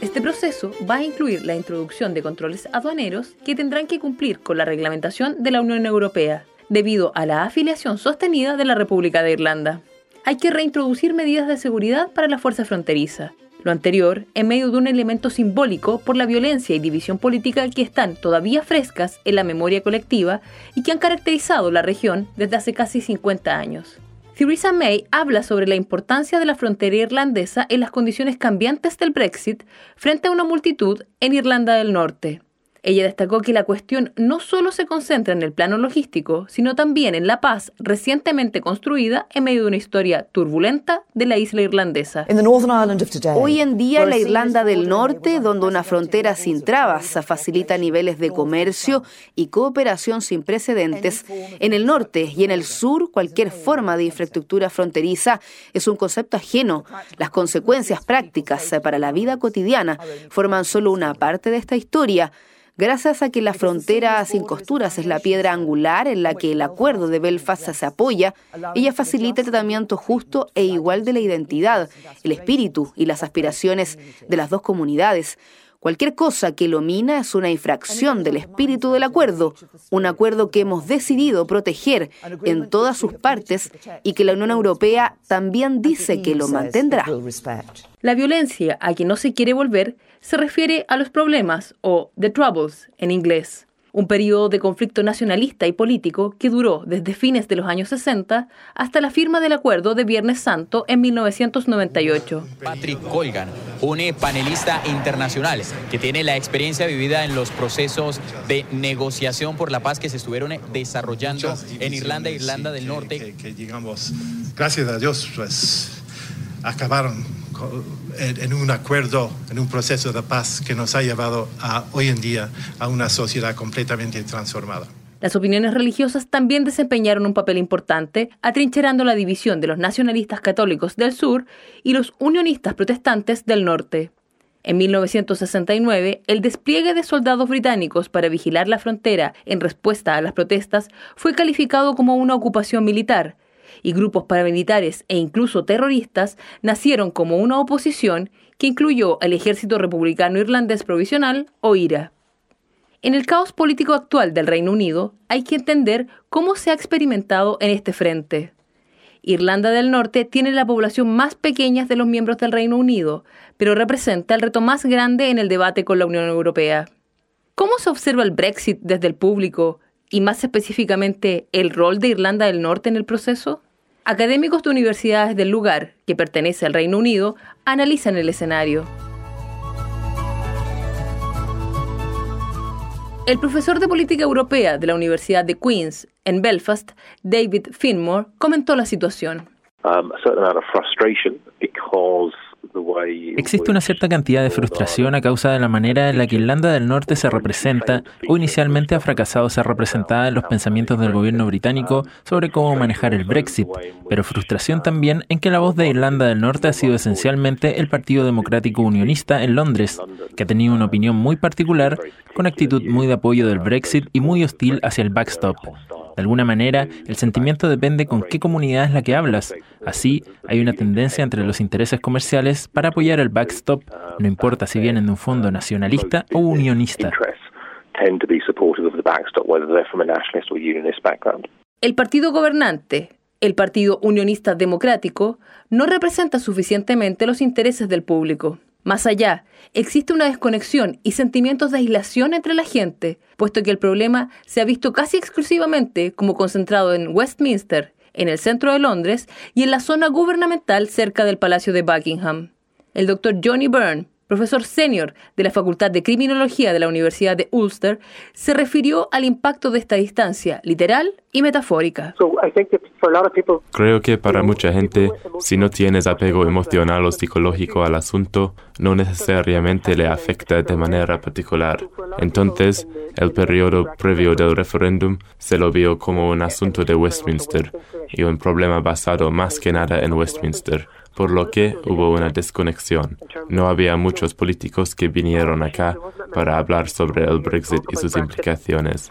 Este proceso va a incluir la introducción de controles aduaneros que tendrán que cumplir con la reglamentación de la Unión Europea, debido a la afiliación sostenida de la República de Irlanda. Hay que reintroducir medidas de seguridad para la fuerza fronteriza. Lo anterior en medio de un elemento simbólico por la violencia y división política que están todavía frescas en la memoria colectiva y que han caracterizado la región desde hace casi 50 años. Theresa May habla sobre la importancia de la frontera irlandesa en las condiciones cambiantes del Brexit frente a una multitud en Irlanda del Norte. Ella destacó que la cuestión no solo se concentra en el plano logístico, sino también en la paz recientemente construida en medio de una historia turbulenta de la isla irlandesa. Hoy en día en la Irlanda del Norte, donde una frontera sin trabas facilita niveles de comercio y cooperación sin precedentes, en el norte y en el sur cualquier forma de infraestructura fronteriza es un concepto ajeno. Las consecuencias prácticas para la vida cotidiana forman solo una parte de esta historia. Gracias a que la frontera sin costuras es la piedra angular en la que el acuerdo de Belfast se apoya, ella facilita el tratamiento justo e igual de la identidad, el espíritu y las aspiraciones de las dos comunidades. Cualquier cosa que lo mina es una infracción del espíritu del acuerdo, un acuerdo que hemos decidido proteger en todas sus partes y que la Unión Europea también dice que lo mantendrá. La violencia a que no se quiere volver se refiere a los problemas o the troubles en inglés, un periodo de conflicto nacionalista y político que duró desde fines de los años 60 hasta la firma del acuerdo de Viernes Santo en 1998. Patrick Colgan, un panelista internacional que tiene la experiencia vivida en los procesos de negociación por la paz que se estuvieron desarrollando en Irlanda e Irlanda del Norte. digamos, gracias a Dios, pues acabaron en un acuerdo, en un proceso de paz que nos ha llevado a, hoy en día a una sociedad completamente transformada. Las opiniones religiosas también desempeñaron un papel importante, atrincherando la división de los nacionalistas católicos del sur y los unionistas protestantes del norte. En 1969, el despliegue de soldados británicos para vigilar la frontera en respuesta a las protestas fue calificado como una ocupación militar, y grupos paramilitares e incluso terroristas nacieron como una oposición que incluyó al Ejército Republicano Irlandés Provisional o IRA. En el caos político actual del Reino Unido hay que entender cómo se ha experimentado en este frente. Irlanda del Norte tiene la población más pequeña de los miembros del Reino Unido, pero representa el reto más grande en el debate con la Unión Europea. ¿Cómo se observa el Brexit desde el público y más específicamente el rol de Irlanda del Norte en el proceso? Académicos de universidades del lugar, que pertenece al Reino Unido, analizan el escenario. El profesor de política europea de la Universidad de Queen's en Belfast, David Finmore, comentó la situación. Um, Existe una cierta cantidad de frustración a causa de la manera en la que Irlanda del Norte se representa o inicialmente ha fracasado ser representada en los pensamientos del gobierno británico sobre cómo manejar el Brexit, pero frustración también en que la voz de Irlanda del Norte ha sido esencialmente el Partido Democrático Unionista en Londres, que ha tenido una opinión muy particular, con actitud muy de apoyo del Brexit y muy hostil hacia el backstop. De alguna manera, el sentimiento depende con qué comunidad es la que hablas. Así, hay una tendencia entre los intereses comerciales para apoyar el backstop, no importa si vienen de un fondo nacionalista o unionista. El partido gobernante, el Partido Unionista Democrático, no representa suficientemente los intereses del público. Más allá, existe una desconexión y sentimientos de aislación entre la gente, puesto que el problema se ha visto casi exclusivamente como concentrado en Westminster, en el centro de Londres y en la zona gubernamental cerca del Palacio de Buckingham. El doctor Johnny Byrne, profesor senior de la Facultad de Criminología de la Universidad de Ulster, se refirió al impacto de esta distancia literal y metafórica. Creo que para mucha gente, si no tienes apego emocional o psicológico al asunto, no necesariamente le afecta de manera particular. Entonces, el periodo previo del referéndum se lo vio como un asunto de Westminster y un problema basado más que nada en Westminster por lo que hubo una desconexión. No había muchos políticos que vinieron acá para hablar sobre el Brexit y sus implicaciones.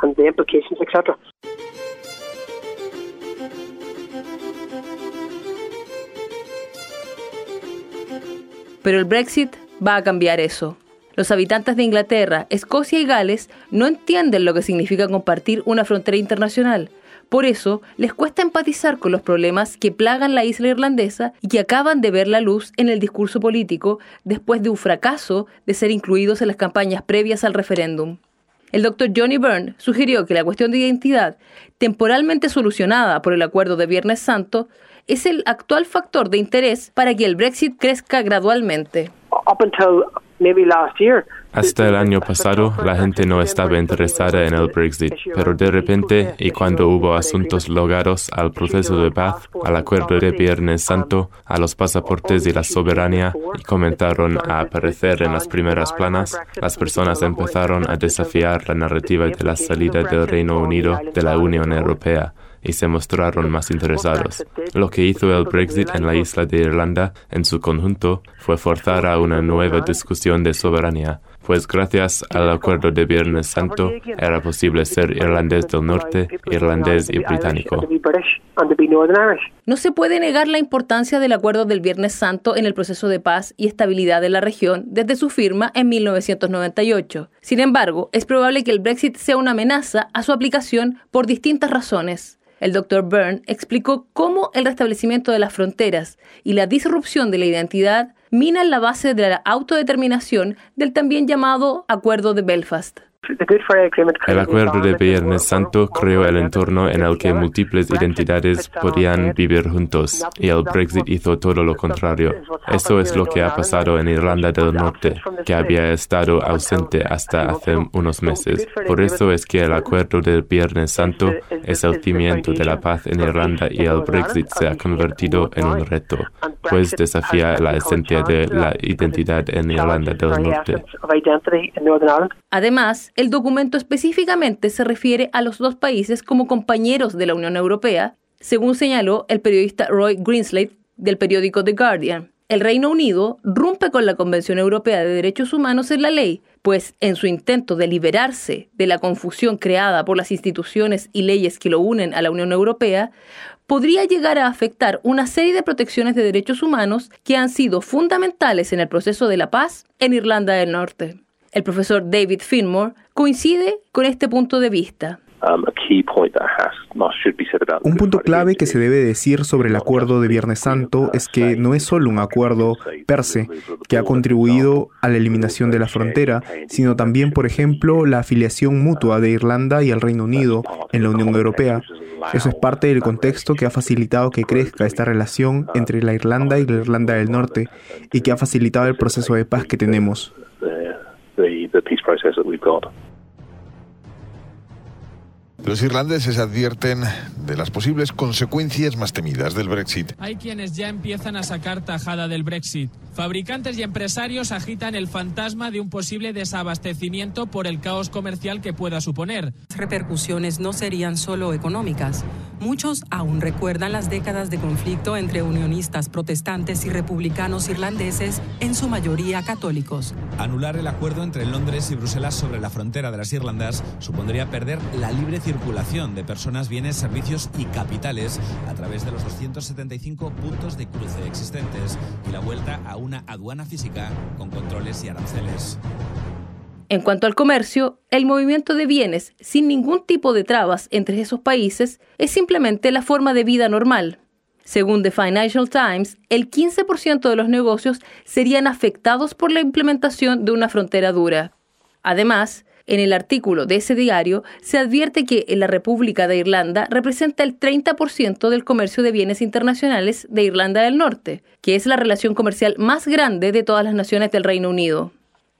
Pero el Brexit va a cambiar eso. Los habitantes de Inglaterra, Escocia y Gales no entienden lo que significa compartir una frontera internacional. Por eso, les cuesta empatizar con los problemas que plagan la isla irlandesa y que acaban de ver la luz en el discurso político después de un fracaso de ser incluidos en las campañas previas al referéndum. El doctor Johnny Byrne sugirió que la cuestión de identidad, temporalmente solucionada por el acuerdo de Viernes Santo, es el actual factor de interés para que el Brexit crezca gradualmente. Hasta el año pasado, la gente no estaba interesada en el Brexit, pero de repente, y cuando hubo asuntos logrados al proceso de paz, al acuerdo de Viernes Santo, a los pasaportes y la soberanía, y comenzaron a aparecer en las primeras planas, las personas empezaron a desafiar la narrativa de la salida del Reino Unido de la Unión Europea y se mostraron más interesados. Lo que hizo el Brexit en la isla de Irlanda en su conjunto fue forzar a una nueva discusión de soberanía, pues gracias al acuerdo de Viernes Santo era posible ser irlandés del norte, irlandés y británico. No se puede negar la importancia del acuerdo del Viernes Santo en el proceso de paz y estabilidad de la región desde su firma en 1998. Sin embargo, es probable que el Brexit sea una amenaza a su aplicación por distintas razones. El Dr. Byrne explicó cómo el restablecimiento de las fronteras y la disrupción de la identidad minan la base de la autodeterminación del también llamado Acuerdo de Belfast. El acuerdo de Viernes Santo creó el entorno en el que múltiples identidades podían vivir juntos y el Brexit hizo todo lo contrario. Eso es lo que ha pasado en Irlanda del Norte, que había estado ausente hasta hace unos meses. Por eso es que el acuerdo del Viernes Santo es el cimiento de la paz en Irlanda y el Brexit se ha convertido en un reto, pues desafía la esencia de la identidad en Irlanda del Norte. Además, el documento específicamente se refiere a los dos países como compañeros de la Unión Europea, según señaló el periodista Roy Greenslade del periódico The Guardian. El Reino Unido rompe con la Convención Europea de Derechos Humanos en la ley, pues en su intento de liberarse de la confusión creada por las instituciones y leyes que lo unen a la Unión Europea, podría llegar a afectar una serie de protecciones de derechos humanos que han sido fundamentales en el proceso de la paz en Irlanda del Norte. El profesor David Finmore coincide con este punto de vista. Um, un punto clave que se debe decir sobre el acuerdo de Viernes Santo es que no es solo un acuerdo per se que ha contribuido a la eliminación de la frontera, sino también, por ejemplo, la afiliación mutua de Irlanda y el Reino Unido en la Unión Europea. Eso es parte del contexto que ha facilitado que crezca esta relación entre la Irlanda y la Irlanda del Norte y que ha facilitado el proceso de paz que tenemos. Los irlandeses advierten de las posibles consecuencias más temidas del Brexit. Hay quienes ya empiezan a sacar tajada del Brexit. Fabricantes y empresarios agitan el fantasma de un posible desabastecimiento por el caos comercial que pueda suponer. Las repercusiones no serían solo económicas. Muchos aún recuerdan las décadas de conflicto entre unionistas protestantes y republicanos irlandeses, en su mayoría católicos. Anular el acuerdo entre Londres y Bruselas sobre la frontera de las Irlandas supondría perder la libre circulación de personas, bienes, servicios y capitales a través de los 275 puntos de cruce existentes y la vuelta a una aduana física con controles y aranceles. En cuanto al comercio, el movimiento de bienes sin ningún tipo de trabas entre esos países es simplemente la forma de vida normal. Según The Financial Times, el 15% de los negocios serían afectados por la implementación de una frontera dura. Además, en el artículo de ese diario se advierte que la República de Irlanda representa el 30% del comercio de bienes internacionales de Irlanda del Norte, que es la relación comercial más grande de todas las naciones del Reino Unido.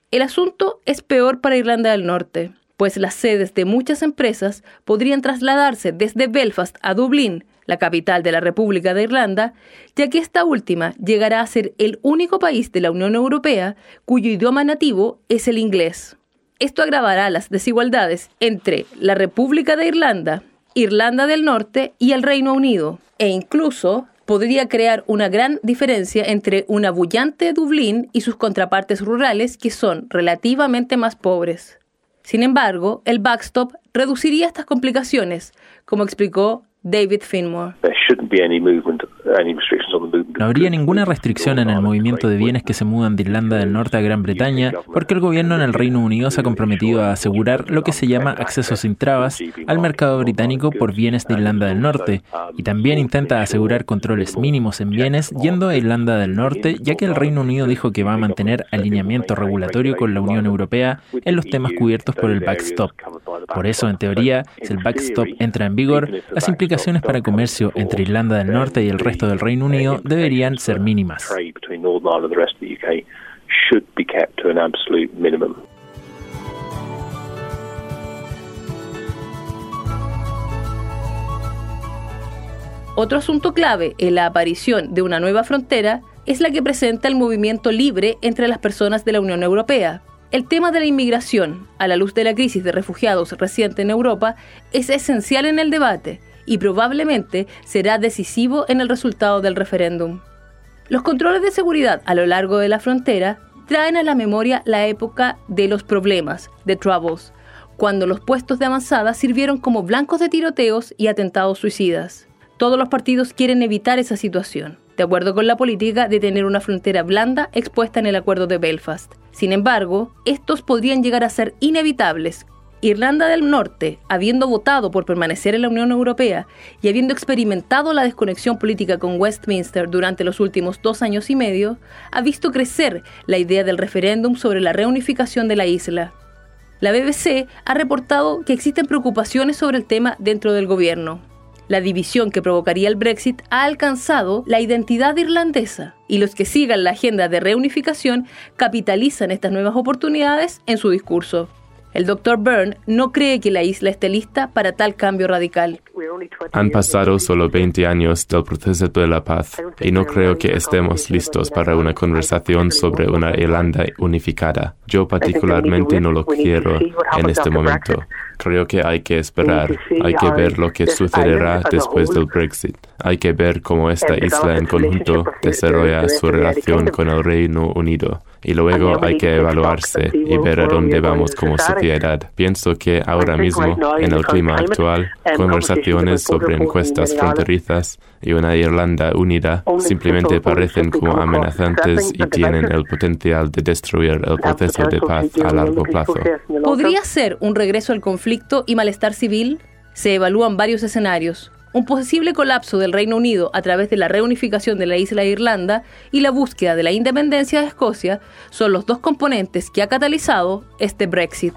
El asunto es peor para Irlanda del Norte, pues las sedes de muchas empresas podrían trasladarse desde Belfast a Dublín, la capital de la República de Irlanda, ya que esta última llegará a ser el único país de la Unión Europea cuyo idioma nativo es el inglés. Esto agravará las desigualdades entre la República de Irlanda, Irlanda del Norte y el Reino Unido, e incluso podría crear una gran diferencia entre una bullante Dublín y sus contrapartes rurales que son relativamente más pobres. Sin embargo, el backstop reduciría estas complicaciones, como explicó David Finmore. No habría ninguna restricción en el movimiento de bienes que se mudan de Irlanda del Norte a Gran Bretaña, porque el gobierno en el Reino Unido se ha comprometido a asegurar lo que se llama acceso sin trabas al mercado británico por bienes de Irlanda del Norte, y también intenta asegurar controles mínimos en bienes yendo a Irlanda del Norte, ya que el Reino Unido dijo que va a mantener alineamiento regulatorio con la Unión Europea en los temas cubiertos por el backstop. Por eso, en teoría, si el backstop entra en vigor, las implicaciones para comercio entre Irlanda del Norte y el resto del Reino Unido deberían ser mínimas. Otro asunto clave en la aparición de una nueva frontera es la que presenta el movimiento libre entre las personas de la Unión Europea. El tema de la inmigración, a la luz de la crisis de refugiados reciente en Europa, es esencial en el debate y probablemente será decisivo en el resultado del referéndum. Los controles de seguridad a lo largo de la frontera traen a la memoria la época de los problemas, de Troubles, cuando los puestos de avanzada sirvieron como blancos de tiroteos y atentados suicidas. Todos los partidos quieren evitar esa situación de acuerdo con la política de tener una frontera blanda expuesta en el Acuerdo de Belfast. Sin embargo, estos podrían llegar a ser inevitables. Irlanda del Norte, habiendo votado por permanecer en la Unión Europea y habiendo experimentado la desconexión política con Westminster durante los últimos dos años y medio, ha visto crecer la idea del referéndum sobre la reunificación de la isla. La BBC ha reportado que existen preocupaciones sobre el tema dentro del gobierno. La división que provocaría el Brexit ha alcanzado la identidad irlandesa y los que sigan la agenda de reunificación capitalizan estas nuevas oportunidades en su discurso. El Dr. Byrne no cree que la isla esté lista para tal cambio radical. Han pasado solo 20 años del proceso de la paz y no creo que estemos listos para una conversación sobre una Irlanda unificada. Yo particularmente no lo quiero en este momento. Creo que hay que esperar, hay que ver lo que sucederá después del Brexit. Hay que ver cómo esta isla en conjunto desarrolla su relación con el Reino Unido y luego hay que evaluarse y ver a dónde vamos como sociedad. Pienso que ahora mismo, en el clima actual, conversaciones sobre encuestas fronterizas y una Irlanda unida simplemente parecen como amenazantes y tienen el potencial de destruir el proceso de paz a largo plazo. ¿Podría ser un regreso al conflicto y malestar civil? Se evalúan varios escenarios un posible colapso del Reino Unido a través de la reunificación de la isla de Irlanda y la búsqueda de la independencia de Escocia son los dos componentes que ha catalizado este Brexit.